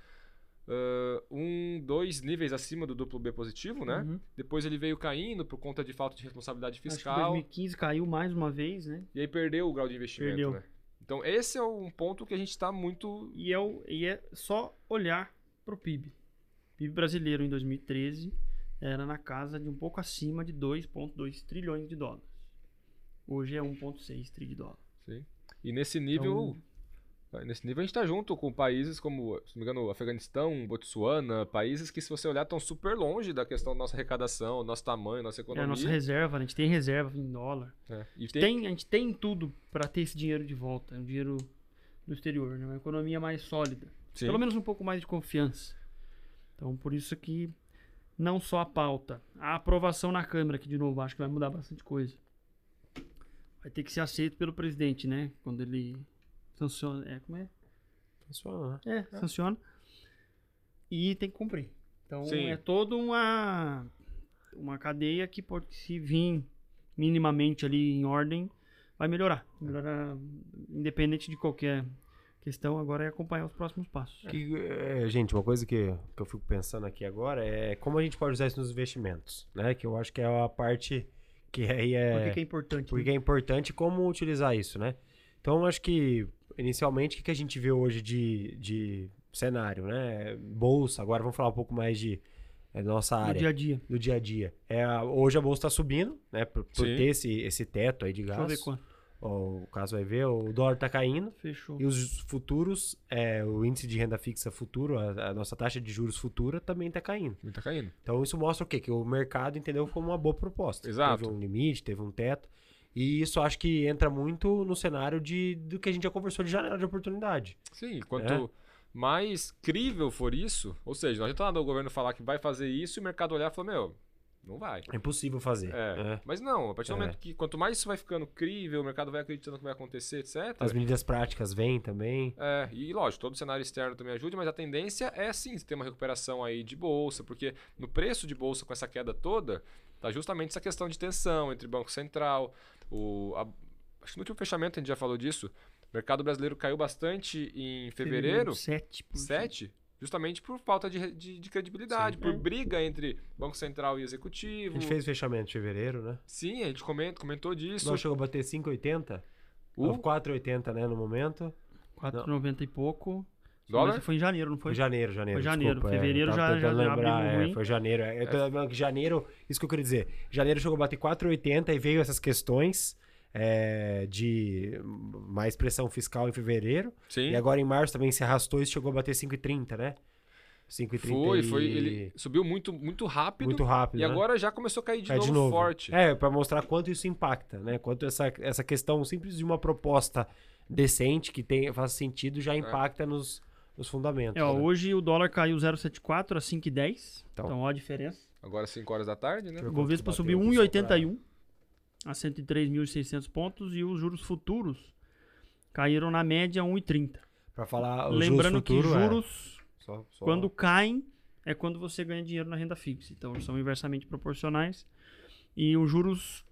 ah, um, dois níveis acima do duplo B positivo, né? Uhum. Depois ele veio caindo por conta de falta de responsabilidade Acho fiscal. 2015 caiu mais uma vez, né? E aí perdeu o grau de investimento, Perdeu. né? Então esse é um ponto que a gente está muito... E é, o- e é só olhar pro PIB. PIB brasileiro em 2013 era na casa de um pouco acima de 2,2 trilhões de dólares. Hoje é 1,6 trilhões de dólares. Sim. E nesse nível... Nesse nível a gente está junto com países como, se não me engano, Afeganistão, Botsuana, países que, se você olhar, estão super longe da questão da nossa arrecadação, nosso tamanho, nossa É economia. a nossa reserva, né? a gente tem reserva em dólar. É. E A gente tem- tem, a gente tem tudo para ter esse dinheiro de volta. É um dinheiro do exterior, né? Uma economia mais sólida. Sim. Pelo menos um pouco mais de confiança. Então, por isso que não só a pauta, a aprovação na Câmara, que de novo acho que vai mudar bastante coisa. Vai ter que ser aceito pelo presidente, né? Quando ele sanciona. É, como é? Funciona, né? É, sanciona. E tem que cumprir. Então Sim. é toda uma, uma cadeia que pode se vir minimamente ali em ordem, vai melhorar. Melhorar independente de qualquer questão, agora é acompanhar os próximos passos. Que, é, gente, uma coisa que, que eu fico pensando aqui agora é como a gente pode usar isso nos investimentos, né? Que eu acho que é a parte que aí é... Por que, que é importante? Porque é importante como utilizar isso, né? Então, acho que, inicialmente, o que a gente vê hoje de, de cenário, né? Bolsa, agora vamos falar um pouco mais de é, nossa No área dia a dia. do dia a dia. É, hoje a bolsa está subindo, né? Por, por ter esse, esse teto aí de Deixa eu ver quanto. O caso vai ver, o dólar está caindo. Fechou. E os futuros, é, o índice de renda fixa futuro, a, a nossa taxa de juros futura também está caindo. Ele tá caindo. Então isso mostra o quê? Que o mercado entendeu como uma boa proposta. Exato. Teve um limite, teve um teto. E isso acho que entra muito no cenário de, do que a gente já conversou de janela de oportunidade. Sim, quanto É. mais crível for isso, ou seja, não adianta nada o governo falar que vai fazer isso e o mercado olhar e falar, meu, não vai. É impossível fazer. É, né? Mas não, a partir do É. momento que quanto mais isso vai ficando crível, o mercado vai acreditando que vai acontecer, etc. As medidas práticas vêm também. É, e lógico, todo o cenário externo também ajuda, mas a tendência é sim ter uma recuperação aí de bolsa, porque no preço de bolsa com essa queda toda, tá justamente essa questão de tensão entre Banco Central, o, a- acho que no último fechamento a gente já falou disso, o mercado brasileiro caiu bastante em fevereiro, 7%. 7, justamente por falta de, de, de credibilidade, Sim. por É. briga entre Banco Central e Executivo. A gente fez fechamento de fevereiro, né? Sim, a gente comenta, comentou O disso. dólar chegou a bater 5,80. O Ou 4,80, né, no momento. 4,90 e pouco. dólar? Mas foi em janeiro, não foi? Foi janeiro, janeiro. Foi janeiro. desculpa, é, Fevereiro tava já- já lembrar, é, ruim. foi janeiro. É, Eu tô lembrando que janeiro, isso que eu queria dizer. Janeiro chegou a bater 4,80 e veio essas questões é, de mais pressão fiscal em fevereiro. Sim. E agora em março também se arrastou e chegou a bater 5,30, né? 5,30 Foi, e- foi. Ele subiu muito, muito rápido. muito rápido. E né? agora já começou a cair de, Cai novo, forte. É, para mostrar quanto isso impacta, né? Quanto essa, essa questão simples de uma proposta decente que tem, faz sentido já impacta nos, nos fundamentos. É, ó, né? hoje o dólar caiu 0,74 a 5,10. Então. Então, ó a diferença. Agora 5 horas da tarde, né? O Bovespa subiu aqui, só 1,81 a 103.600 pontos e os juros futuros caíram na média 1,30. Para falar o Lembrando juros futuro, que é, juros, só- só- quando caem, é quando você ganha dinheiro na renda fixa. Então, são inversamente proporcionais. E os juros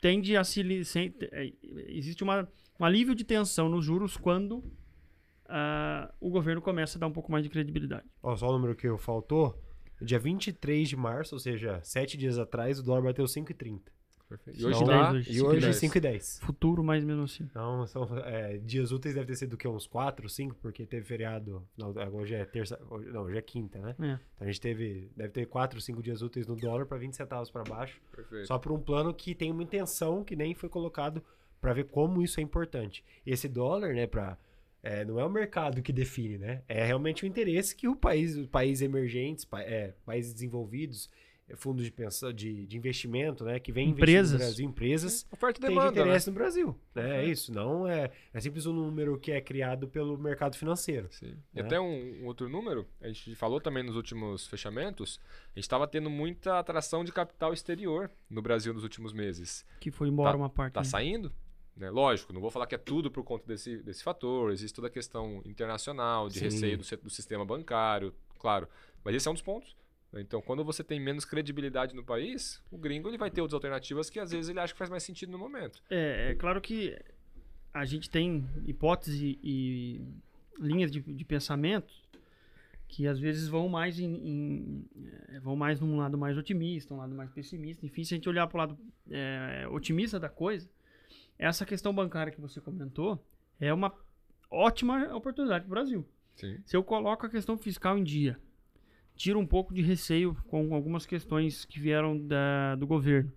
tende a se... é, existe uma, um alívio de tensão nos juros quando ah, o governo começa a dar um pouco mais de credibilidade. Ó, só o número que faltou. Dia 23 de março, ou seja, sete dias atrás, o dólar bateu 5,30. Perfeito. E hoje Cinco e tá. dez hoje. E hoje 5,10. 5,10. Futuro, mas mesmo assim. Então, são, é, dias úteis deve ter sido do que? Uns 4, 5, porque teve feriado. Não, hoje é terça. hoje- Não, hoje é quinta, né? É. Então a gente teve. Deve ter 4, 5 dias úteis no dólar para 20 centavos para baixo. Perfeito. Só por um plano que tem uma intenção que nem foi colocado para ver como isso é importante. Esse dólar, né, para não é o mercado que define, né? É realmente o interesse que o país, os países emergentes, pa- é, países desenvolvidos, é, fundos de, pensa, de, de investimento, né, que vem Empresas. no Brasil, empresas, Oferta e tem de demanda. né? interesse no Brasil. Né? É isso, não é, é simples um número que é criado pelo mercado financeiro. Sim. E né? até um, um outro número, a gente falou também nos últimos fechamentos, a gente estava tendo muita atração de capital exterior no Brasil nos últimos meses. Que foi embora Tá- uma parte. Tá né? saindo? Né? Lógico, não vou falar que é tudo por conta desse, desse fator, existe toda a questão internacional, de Sim. receio do, do sistema bancário, claro. Mas esse é um dos pontos. Então, quando você tem menos credibilidade no país, o gringo ele vai ter outras alternativas que às vezes ele acha que faz mais sentido no momento. É, é claro que a gente tem hipótese e linhas de, de pensamento que às vezes vão mais em, em- é, vão mais num lado mais otimista, um lado mais pessimista. Enfim, se a gente olhar para o lado é, otimista da coisa, essa questão bancária que você comentou é uma ótima oportunidade para o Brasil. Sim. Se eu coloco a questão fiscal em dia, tiro um pouco de receio com algumas questões que vieram da, do governo,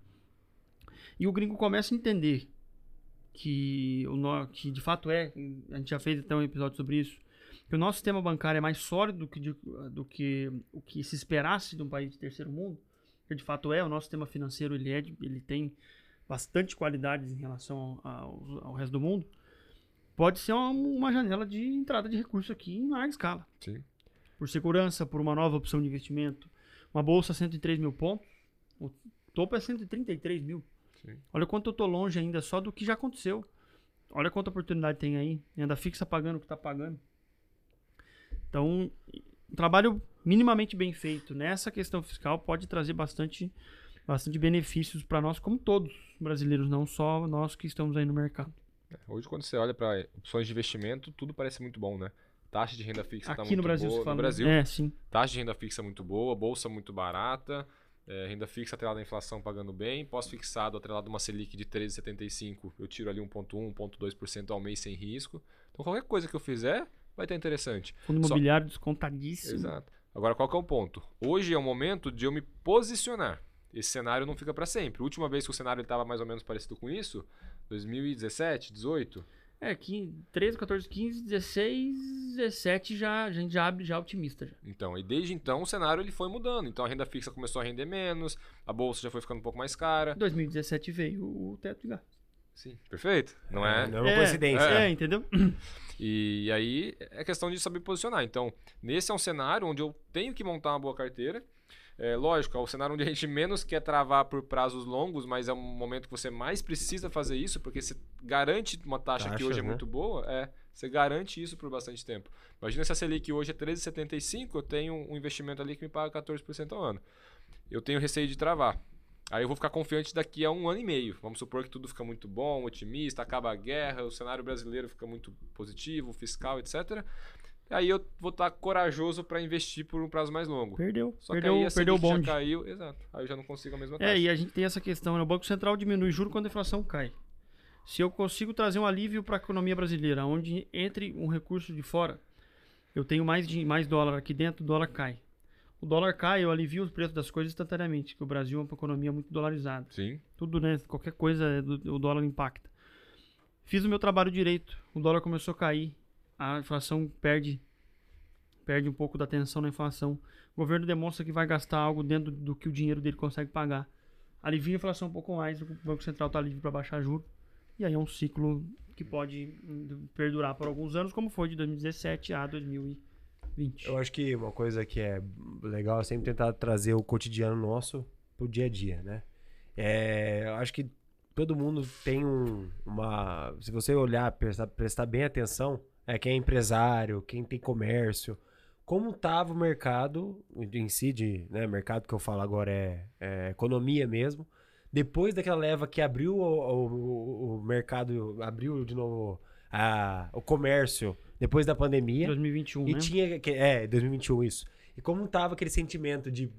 e o gringo começa a entender que, o que de fato é, a gente já fez até um episódio sobre isso, que o nosso sistema bancário é mais sólido do que, de- do que o que se esperasse de um país de terceiro mundo, que de fato é, o nosso sistema financeiro ele, é, ele tem bastante qualidades em relação ao, ao resto do mundo, pode ser uma, uma janela de entrada de recursos aqui em larga escala Sim. Por segurança, por uma nova opção de investimento. Uma bolsa 103 mil pontos, o topo é 133 mil. Sim. Olha quanto eu tô longe ainda só do que já aconteceu. Olha quanta oportunidade tem aí. Renda fixa pagando o que tá pagando. Então, um trabalho minimamente bem feito nessa questão fiscal pode trazer bastante, bastante benefícios para nós, como todos brasileiros, não só nós que estamos aí no mercado. Hoje, quando você olha para opções de investimento, tudo parece muito bom, né? Taxa de renda fixa está Aqui muito no Brasil boa. no Brasil, É, sim. taxa de renda fixa muito boa, bolsa muito barata, é, renda fixa atrelada à inflação pagando bem, pós-fixado atrelado a uma Selic de 13,75, eu tiro ali 1,1%, 1,2% ao mês sem risco. Então, qualquer coisa que eu fizer, vai estar interessante. Fundo Só- imobiliário descontadíssimo. Exato. Agora, qual que é o ponto? Hoje é o momento de eu me posicionar. Esse cenário não fica para sempre. A última vez que o cenário estava mais ou menos parecido com isso, 2017, 18, É, que 13, 14, 15, 16, 17 já, a gente já abre já otimista. Já. Então, e desde então o cenário ele foi mudando. Então a renda fixa começou a render menos, a bolsa já foi ficando um pouco mais cara. 2017 veio o teto de gastos. Sim, perfeito? Não é? Não é uma coincidência. É, entendeu? E aí é questão de saber posicionar. Então, nesse é um cenário onde eu tenho que montar uma boa carteira. É, lógico, é o cenário onde a gente menos quer travar por prazos longos, mas é um momento que você mais precisa fazer isso, porque você garante uma taxa que Taxas, hoje é né? muito boa, é, você garante isso por bastante tempo. Imagina se a Selic hoje é 13,75, eu tenho um investimento ali que me paga 14% ao ano. Eu tenho receio de travar. Aí eu vou ficar confiante daqui a um ano e meio. Vamos supor que tudo fica muito bom, otimista, acaba a guerra, o cenário brasileiro fica muito positivo, fiscal, etc. Aí eu vou estar corajoso para investir por um prazo mais longo. Perdeu. Só perdeu que aí a perdeu o Selic já bonde. caiu, exato. Aí eu já não consigo a mesma taxa. É, e a gente tem essa questão, né? O Banco Central diminui juro quando a inflação cai. Se eu consigo trazer um alívio para a economia brasileira, onde entre um recurso de fora, eu tenho mais, de, mais dólar aqui dentro, o dólar cai. O dólar cai, eu alivio o preço das coisas instantaneamente, que o Brasil é uma economia muito dolarizada. Sim, Tudo, né? Qualquer coisa, é o dólar impacta. Fiz o meu trabalho direito, o dólar começou a cair, a inflação perde perde um pouco da atenção na inflação. O governo demonstra que vai gastar algo dentro do que o dinheiro dele consegue pagar. Alivia a inflação um pouco mais, o Banco Central está livre para baixar juros. E aí é um ciclo que pode hum, perdurar por alguns anos, como foi de 2017 a 2020. Eu acho que uma coisa que é legal é sempre tentar trazer o cotidiano nosso pro dia a dia, né? É, eu acho que todo mundo tem um, uma. Se você olhar, prestar, prestar bem atenção, é quem é empresário, quem tem comércio, como estava o mercado em si, de, né, mercado que eu falo agora é, é economia mesmo. Depois daquela leva que abriu o, o- o mercado, abriu de novo a- o comércio depois da pandemia. 2021, E né? tinha. que- É, 2021, isso. E como tava aquele sentimento de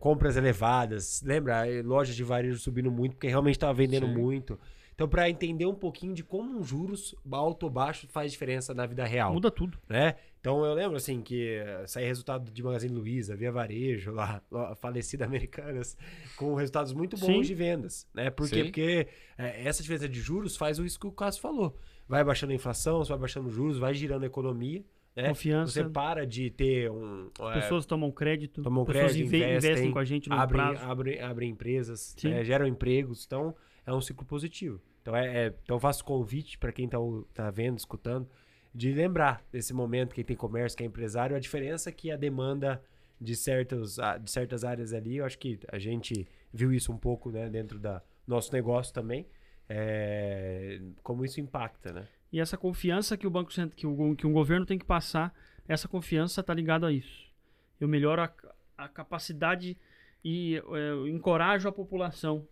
compras elevadas, lembra? Lojas de varejo subindo muito, porque realmente tava vendendo Sim. muito. Então, para entender um pouquinho de como um juros alto ou baixo faz diferença na vida real, Muda tudo. né? Então, eu lembro, assim, que eh, saía resultado de Magazine Luiza, Via Varejo, lá, lá, falecida Americanas, com resultados muito bons Sim. de vendas, né? Por quê? Porque eh, essa diferença de juros faz isso que o Cássio falou. Vai baixando a inflação, você vai baixando os juros, vai girando a economia, né? Confiança. Você para de ter um. é, Pessoas tomam crédito. tomam pessoas crédito, inve- investem, investem, com a gente no abrem, prazo. abrem, abrem empresas, né, geram empregos. Então, é um ciclo positivo. Então, é, é- então eu faço convite para quem está tá vendo, escutando, de lembrar desse momento, quem tem comércio, quem é empresário, a diferença que a demanda de, certos, de certas áreas ali, eu acho que a gente viu isso um pouco né, dentro da nosso negócio também, é, como isso impacta, né? E essa confiança que o banco que, o, que um governo tem que passar, essa confiança está ligada a isso. Eu melhoro a, a capacidade e é, encorajo a população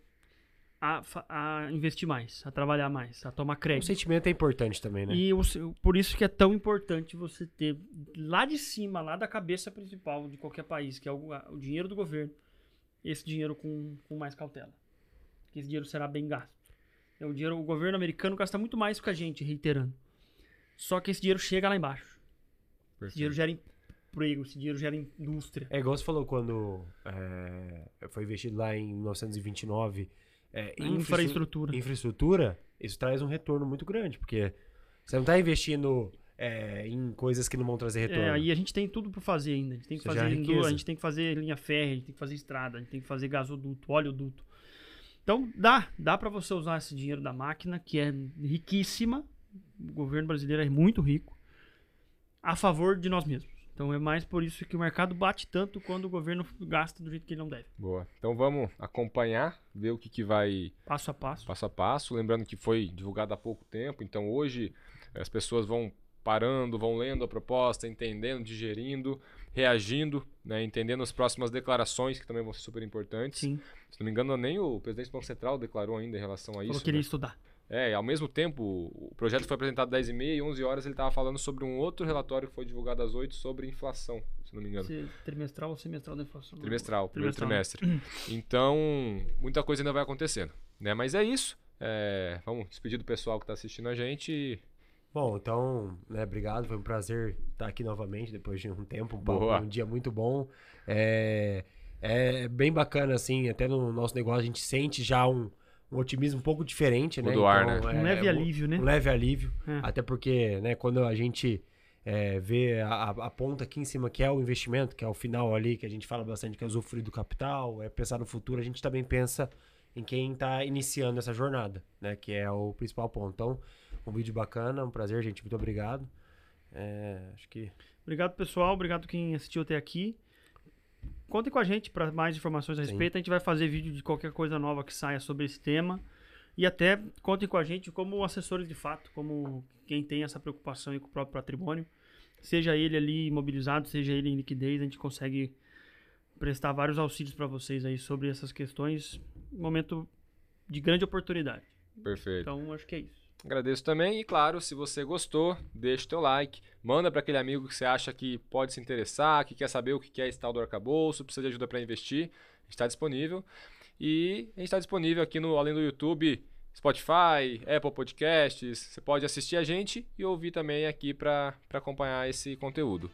a, a investir mais, a trabalhar mais, a tomar O crédito. sentimento é importante também, né? E o por isso que é tão importante você ter lá de cima, lá da cabeça principal de qualquer país, que é o, o dinheiro do governo, esse dinheiro com, com mais cautela. Que esse dinheiro será bem gasto. É o dinheiro, o governo americano gasta muito mais que a gente, reiterando. Só que esse dinheiro chega lá embaixo. Esse dinheiro gera emprego, esse dinheiro gera indústria. É igual você falou quando é, foi investido lá em 1929 é, Infraestrutura. infraestrutura, isso traz um retorno muito grande, porque você não está investindo é, em coisas que não vão trazer retorno. É, aí a gente tem tudo para fazer ainda. A gente tem que fazer a gente tem que fazer linha férrea, a gente tem que fazer estrada, a gente tem que fazer gasoduto, oleoduto. Então dá, dá para você usar esse dinheiro da máquina que é riquíssima. O governo brasileiro é muito rico a favor de nós mesmos. Então é mais por isso que o mercado bate tanto quando o governo gasta do jeito que ele não deve. Boa. Então vamos acompanhar, ver o que, que vai Passo a passo. passo a passo. Lembrando que foi divulgado há pouco tempo, então hoje eh, as pessoas vão parando, vão lendo a proposta, entendendo, digerindo, reagindo, né, entendendo as próximas declarações, que também vão ser super importantes. Sim. Se não me engano, nem o presidente do Banco Central declarou ainda em relação a Falou isso. que ele ia né? estudar. É, e ao mesmo tempo, o projeto foi apresentado às 10h30 e 11 horas ele estava falando sobre um outro relatório que foi divulgado às 8 sobre inflação, se não me engano. Se- Trimestral ou semestral da inflação? Trimestral, primeiro Trimestral. trimestre. Então, muita coisa ainda vai acontecendo. Né? Mas é isso. É, vamos despedir do pessoal que está assistindo a gente e, Bom, então, né, obrigado. Foi um prazer estar aqui novamente depois de um tempo, um, Boa. um dia muito bom. É, é bem bacana, assim, até no nosso negócio a gente sente já um, um otimismo um pouco diferente, né? Muda o ar, né? Um leve alívio, né? Um leve alívio. É. Até porque, né, quando a gente é, vê a, a- a ponta aqui em cima, que é o investimento, que é o final ali, que a gente fala bastante, que é usufruir do capital, é pensar no futuro, a gente também pensa em quem está iniciando essa jornada, né? Que é o principal ponto. Então, um vídeo bacana, um prazer, gente. Muito obrigado. É, acho que Obrigado, pessoal. Obrigado quem assistiu até aqui. Contem com a gente para mais informações a Sim. respeito. A gente vai fazer vídeo de qualquer coisa nova que saia sobre esse tema. E até contem com a gente como assessores de fato, como quem tem essa preocupação aí com o próprio patrimônio. Seja ele ali imobilizado, seja ele em liquidez, a gente consegue prestar vários auxílios para vocês aí sobre essas questões. Momento de grande oportunidade. Perfeito. Então, acho que é isso. Agradeço também e, claro, se você gostou, deixa o teu like, manda para aquele amigo que você acha que pode se interessar, que quer saber o que é esse tal do arcabouço, precisa de ajuda para investir, está disponível. E a gente está disponível aqui no além do YouTube, Spotify, Apple Podcasts. Você pode assistir a gente e ouvir também aqui para acompanhar esse conteúdo.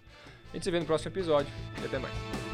A gente se vê no próximo episódio e até mais.